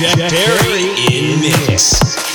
Jack Perry in mix.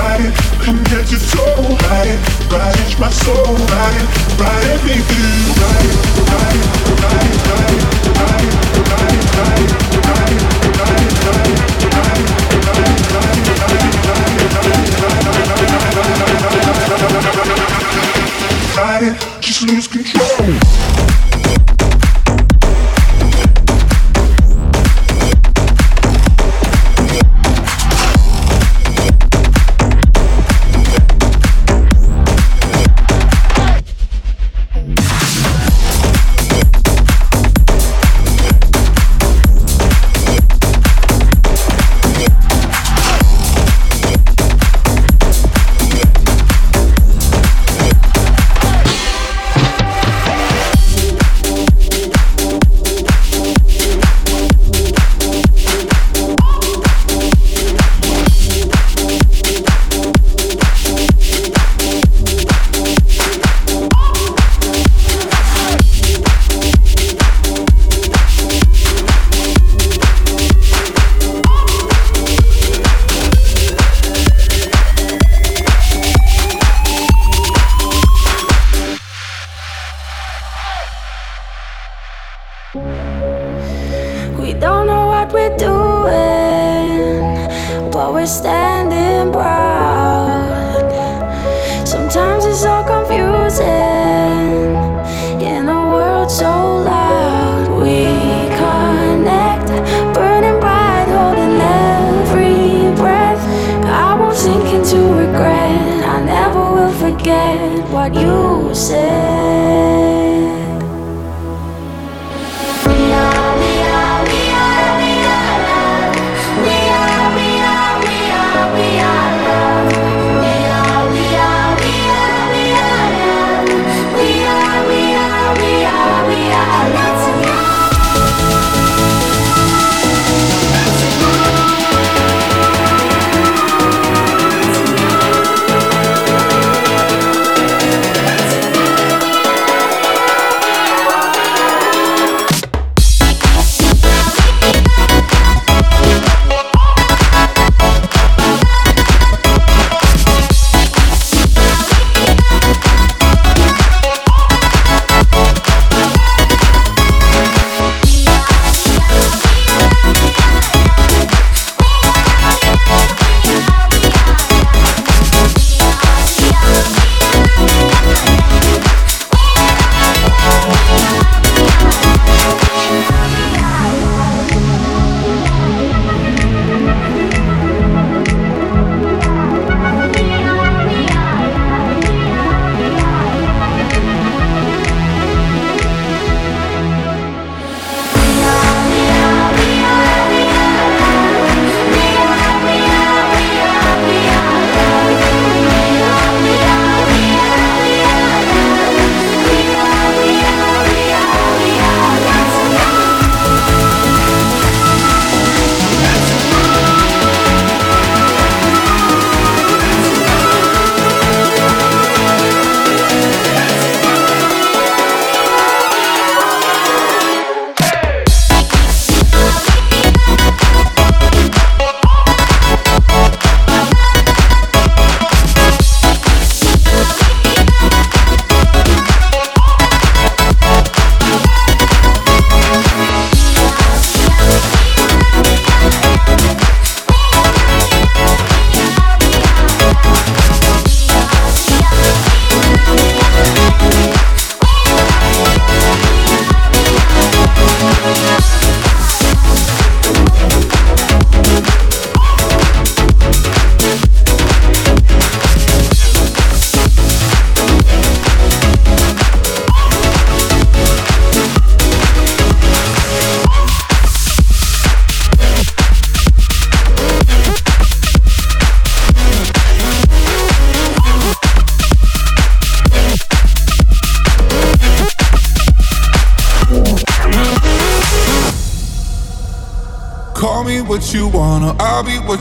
Ride it, come get your soul, ride it, ride it, my soul, ride it, ride it, feel you ride it, ride it, ride it, ride it, ride it, ride it, ride it, ride it, ride it, ride it, ride it, ride it, ride ride ride ride lose control.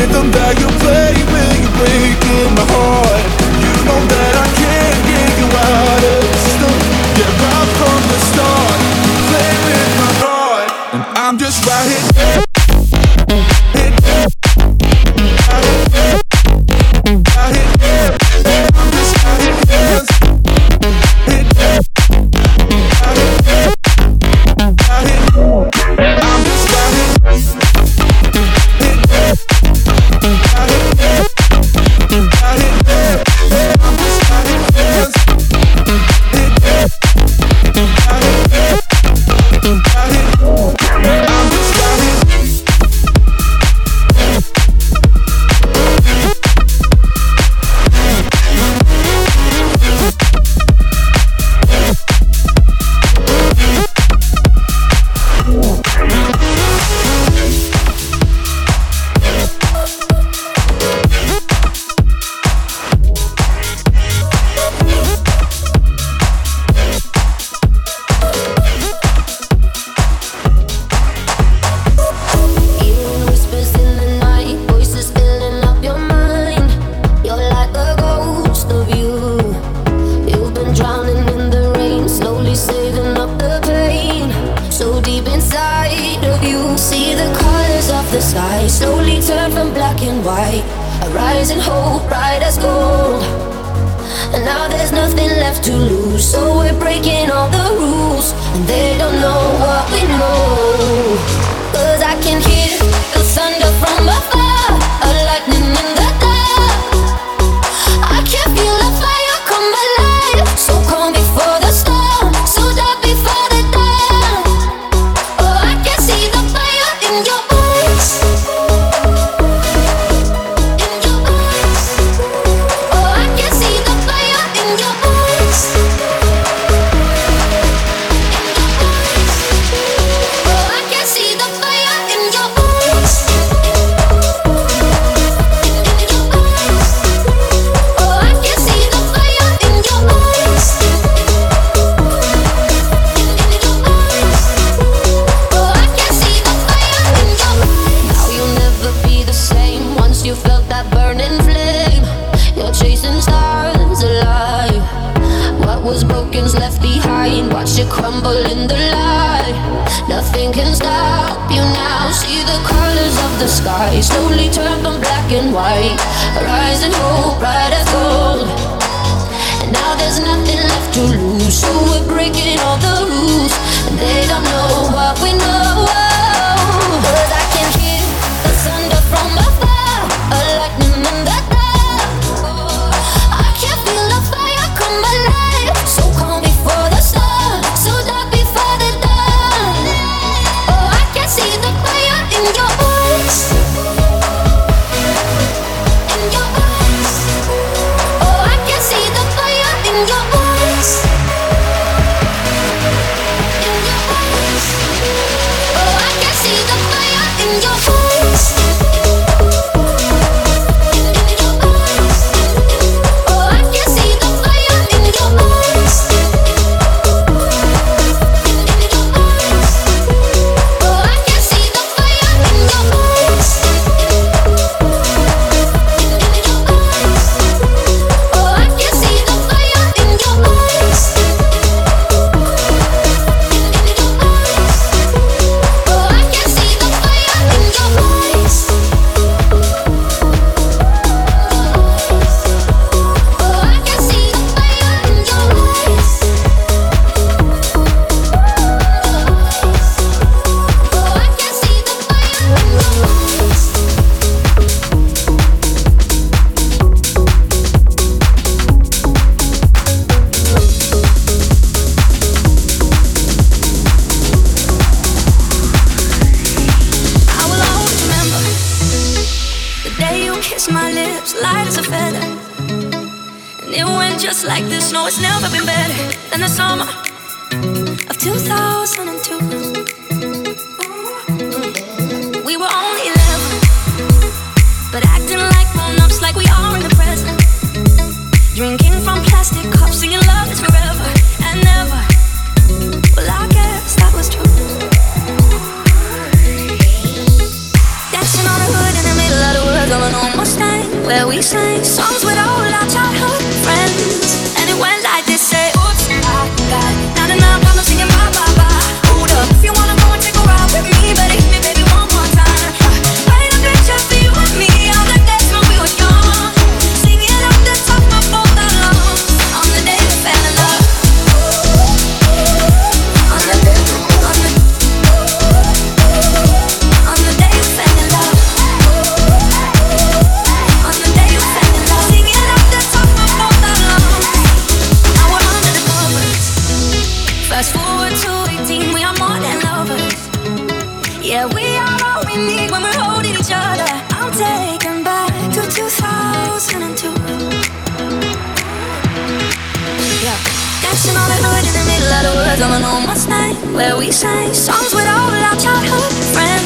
ритм даю Where we sang songs with all our childhood friends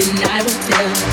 And I will tell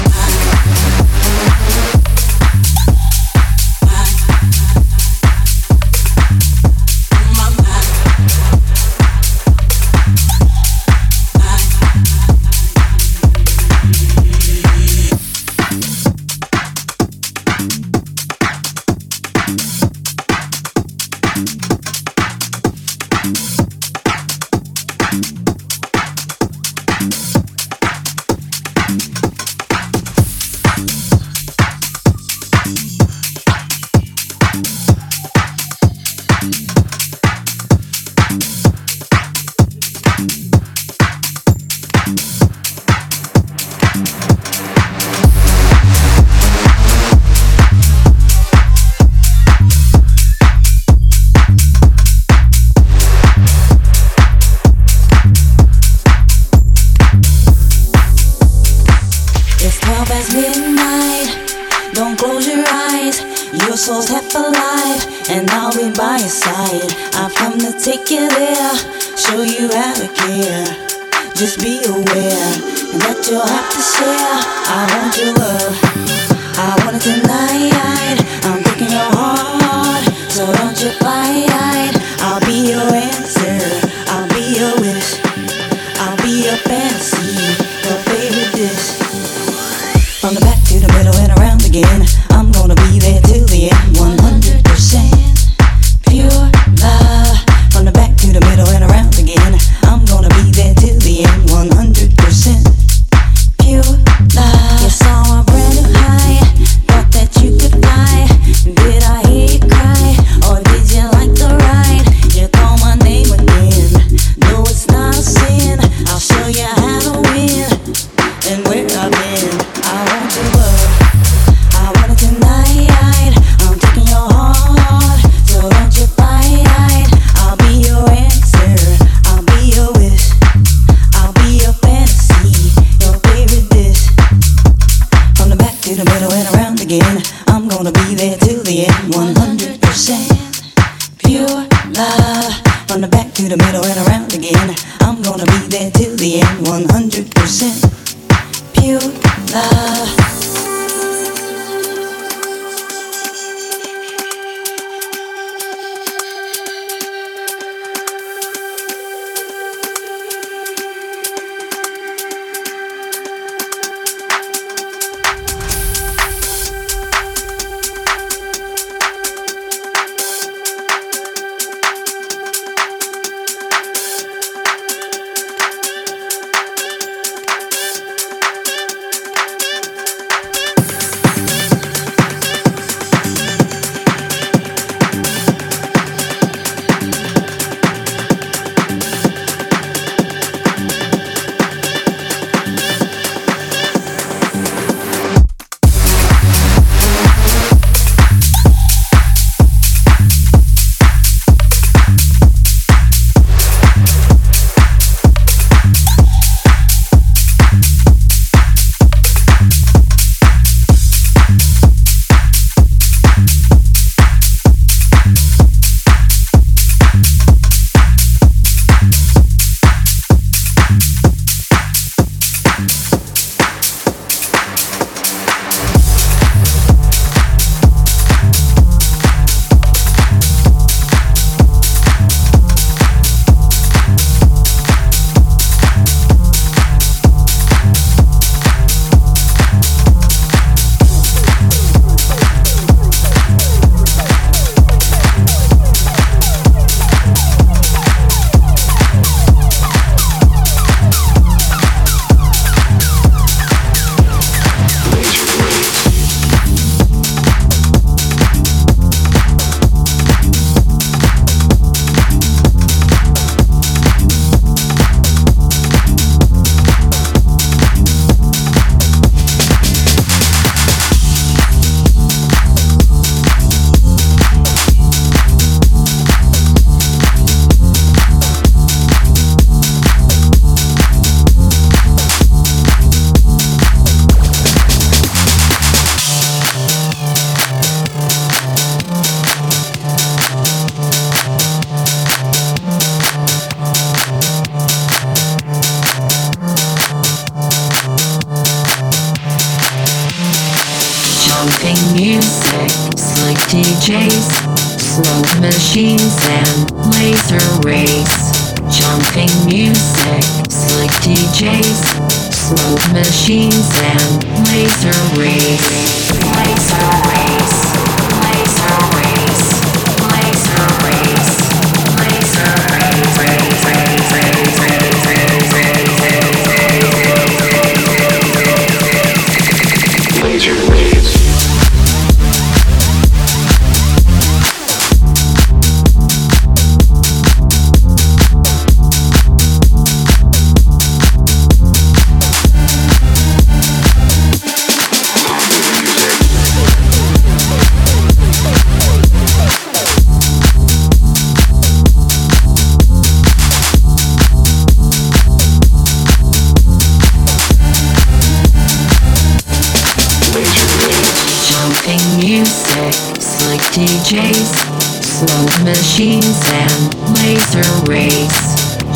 machines and laser rays,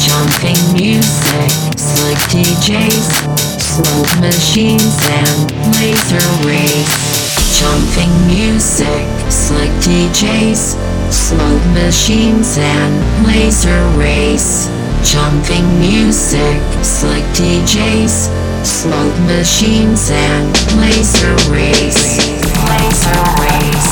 jumping music, slick DJs, smoke machines and laser rays, jumping music, slick DJs, smoke machines and laser rays, jumping music, slick DJs, smoke machines and laser rays, laser rays.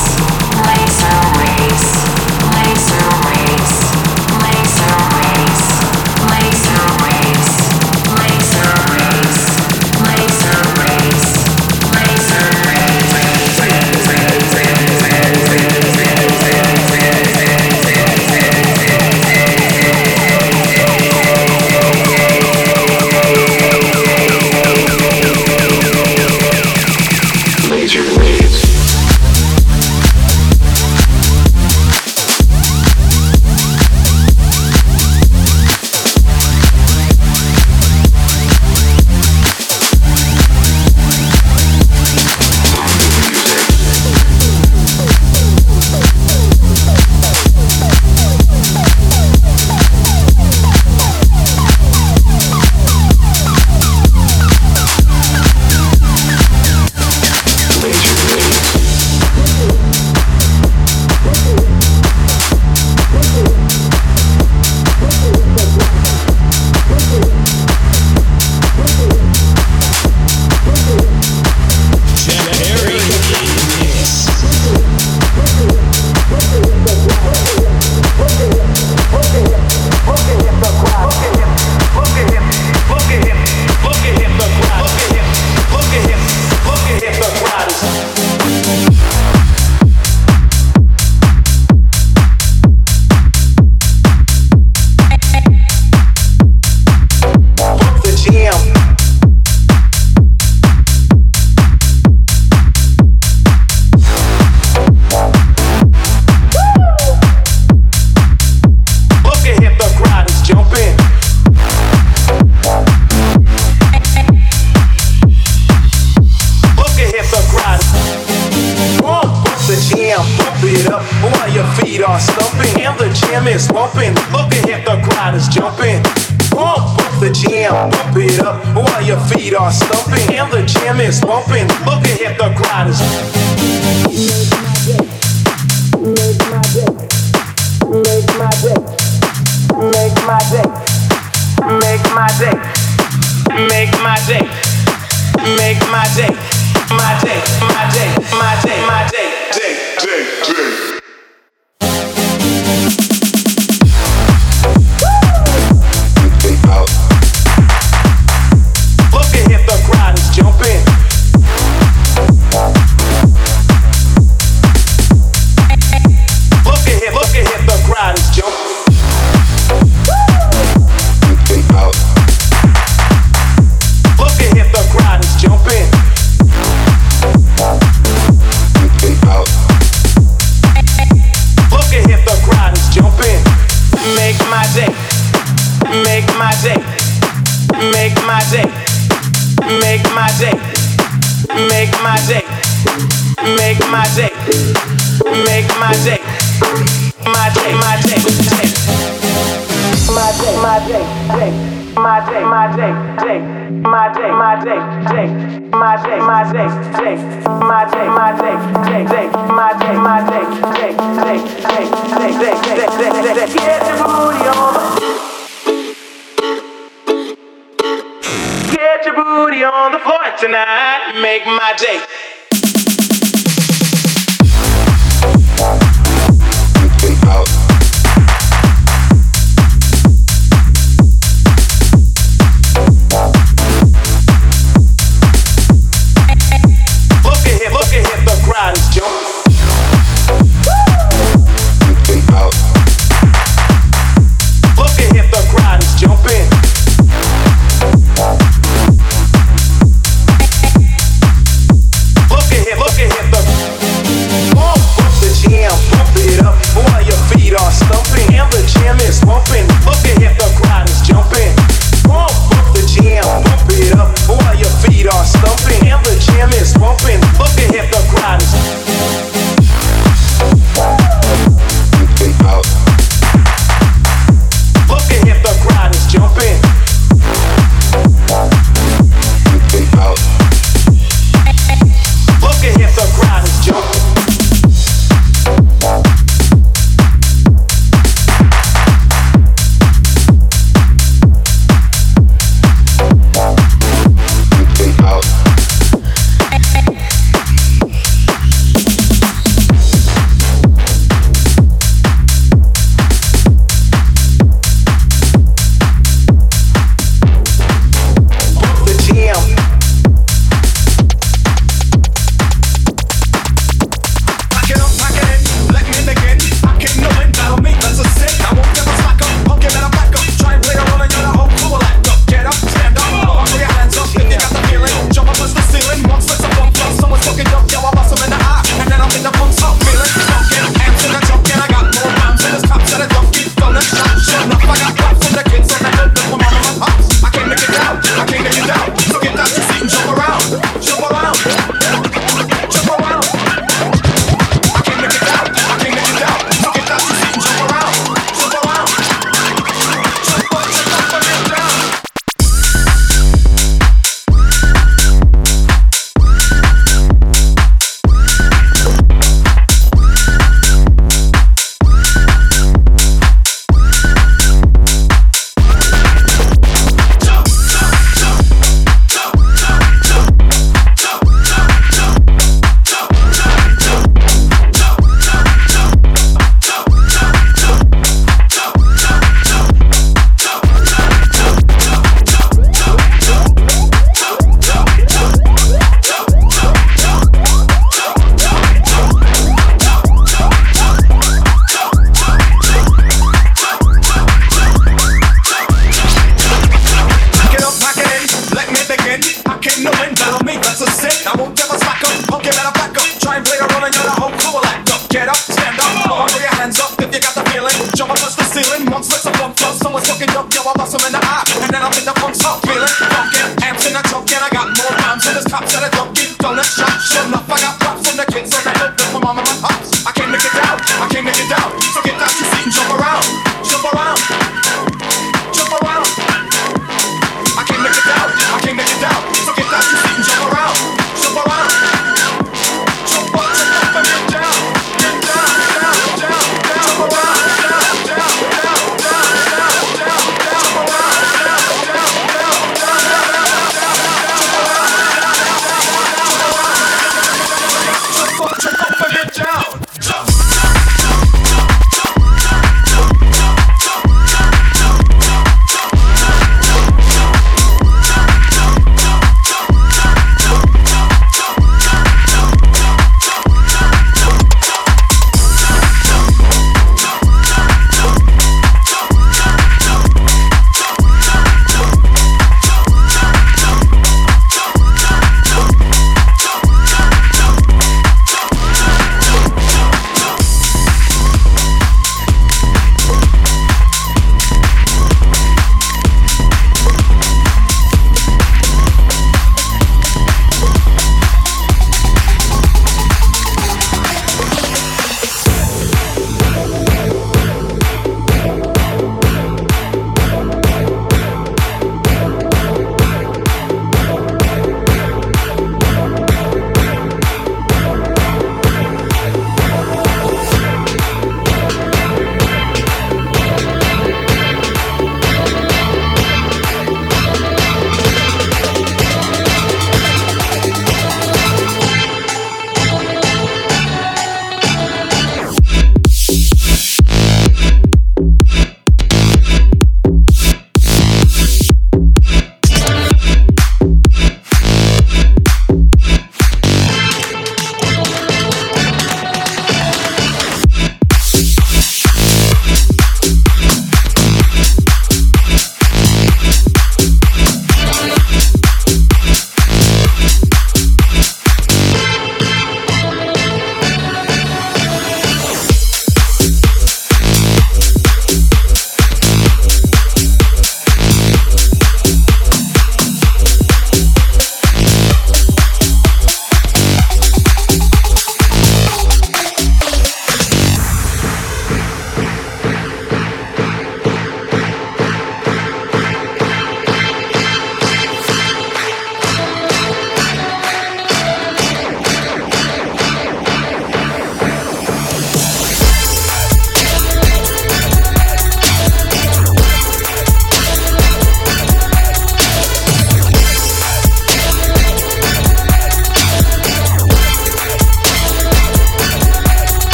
Crowd is jumping.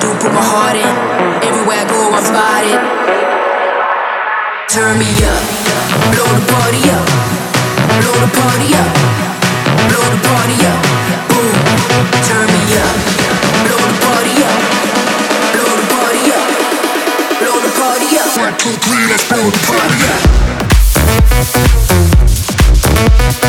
Do, put my heart in. Everywhere I go, I'm spotted. Turn me up, blow the party up, blow the party up, blow the party up. Boom, turn me up, blow the party up, blow the party up, blow the party up. One, two, three, let's blow the party up.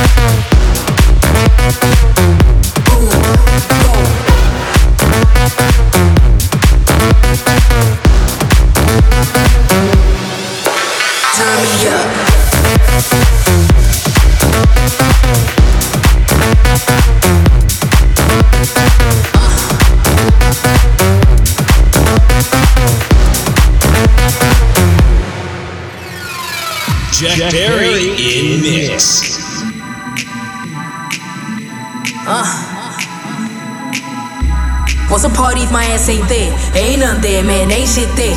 Ain't there? Ain't none there, man, ain't shit there.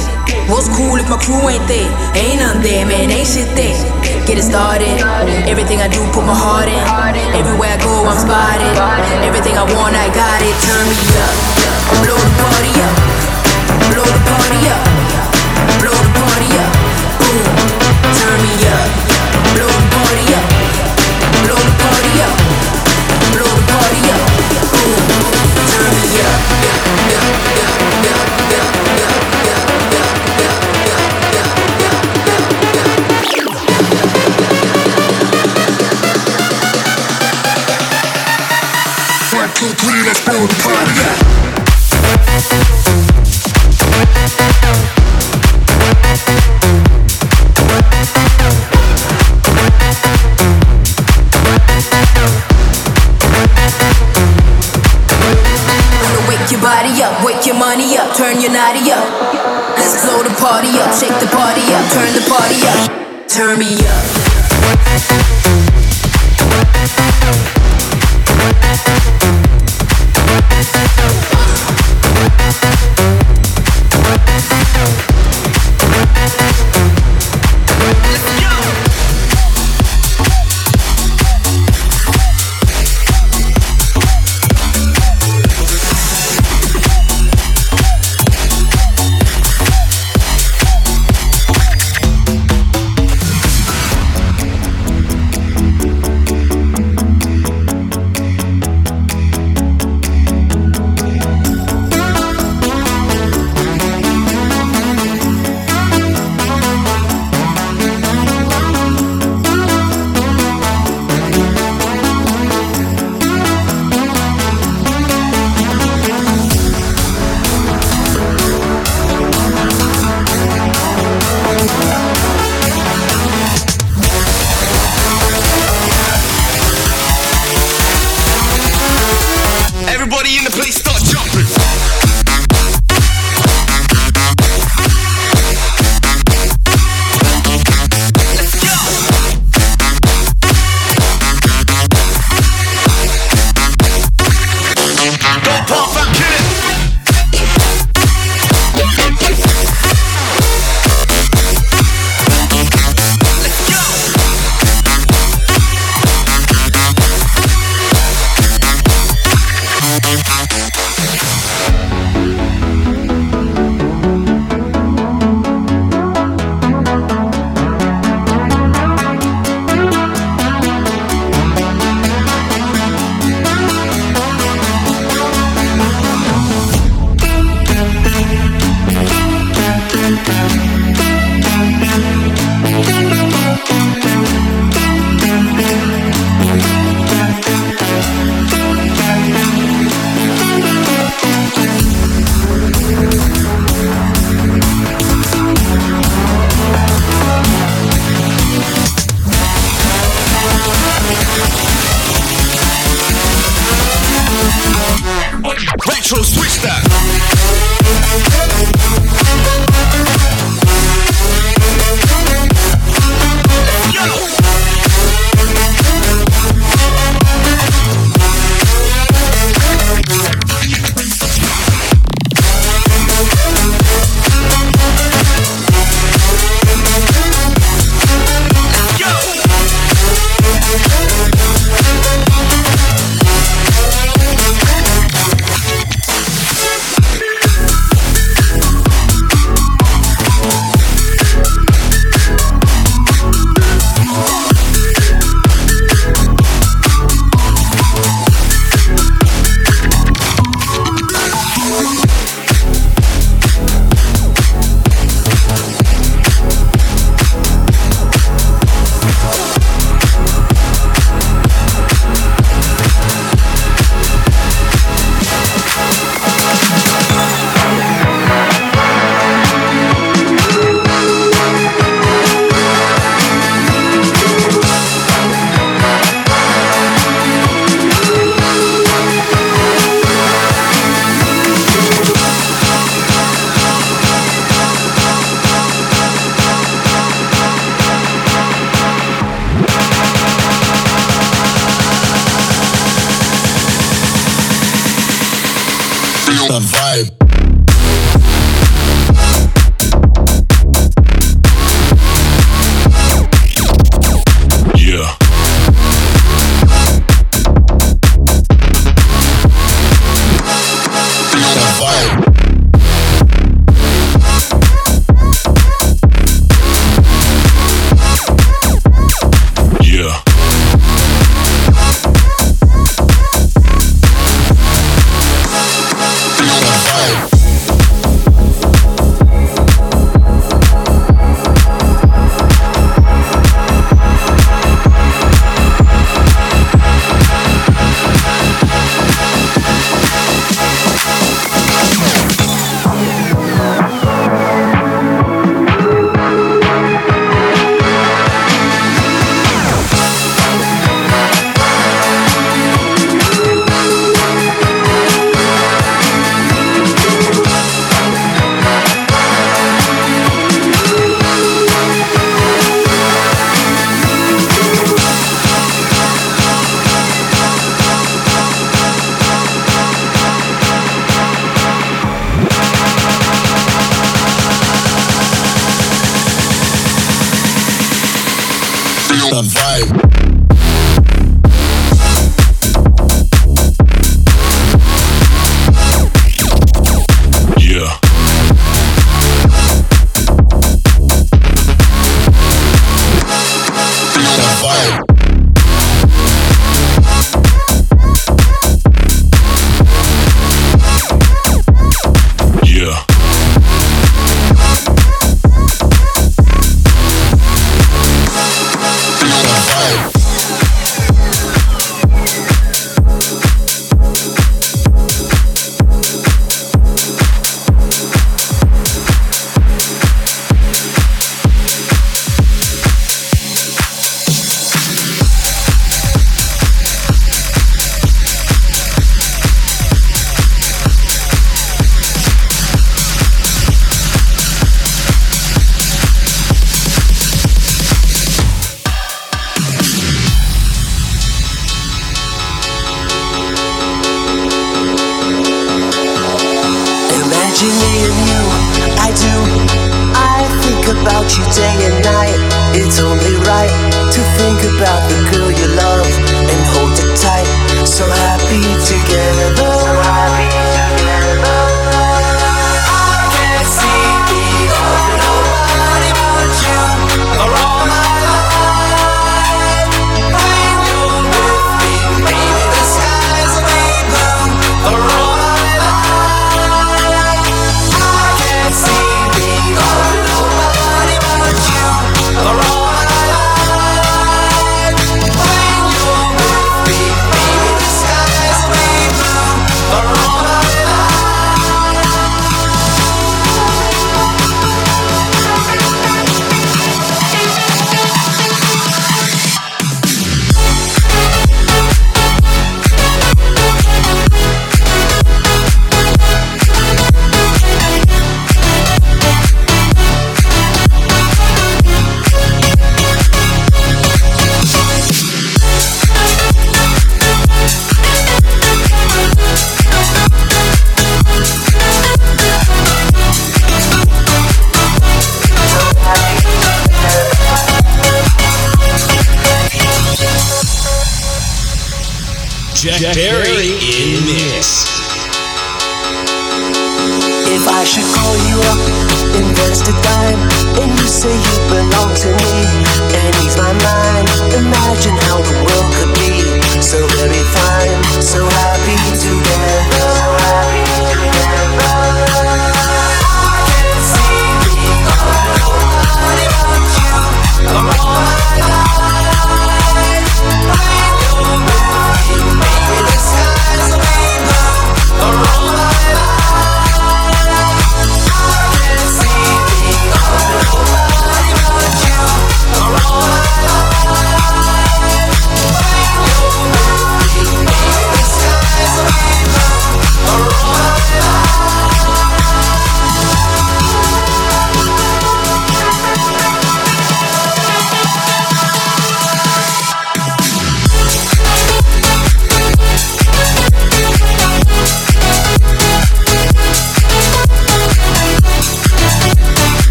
What's cool if my crew ain't there? Ain't none there, man, ain't shit there. Get it started. Everything I do, put my heart in. Everywhere I go, I'm spotted. Everything I want, I got it. Turn me up. Blow the party up. Blow the party up. Your money up, turn your naughty up. Let's blow the party up, shake the party up, turn the party up, turn me up.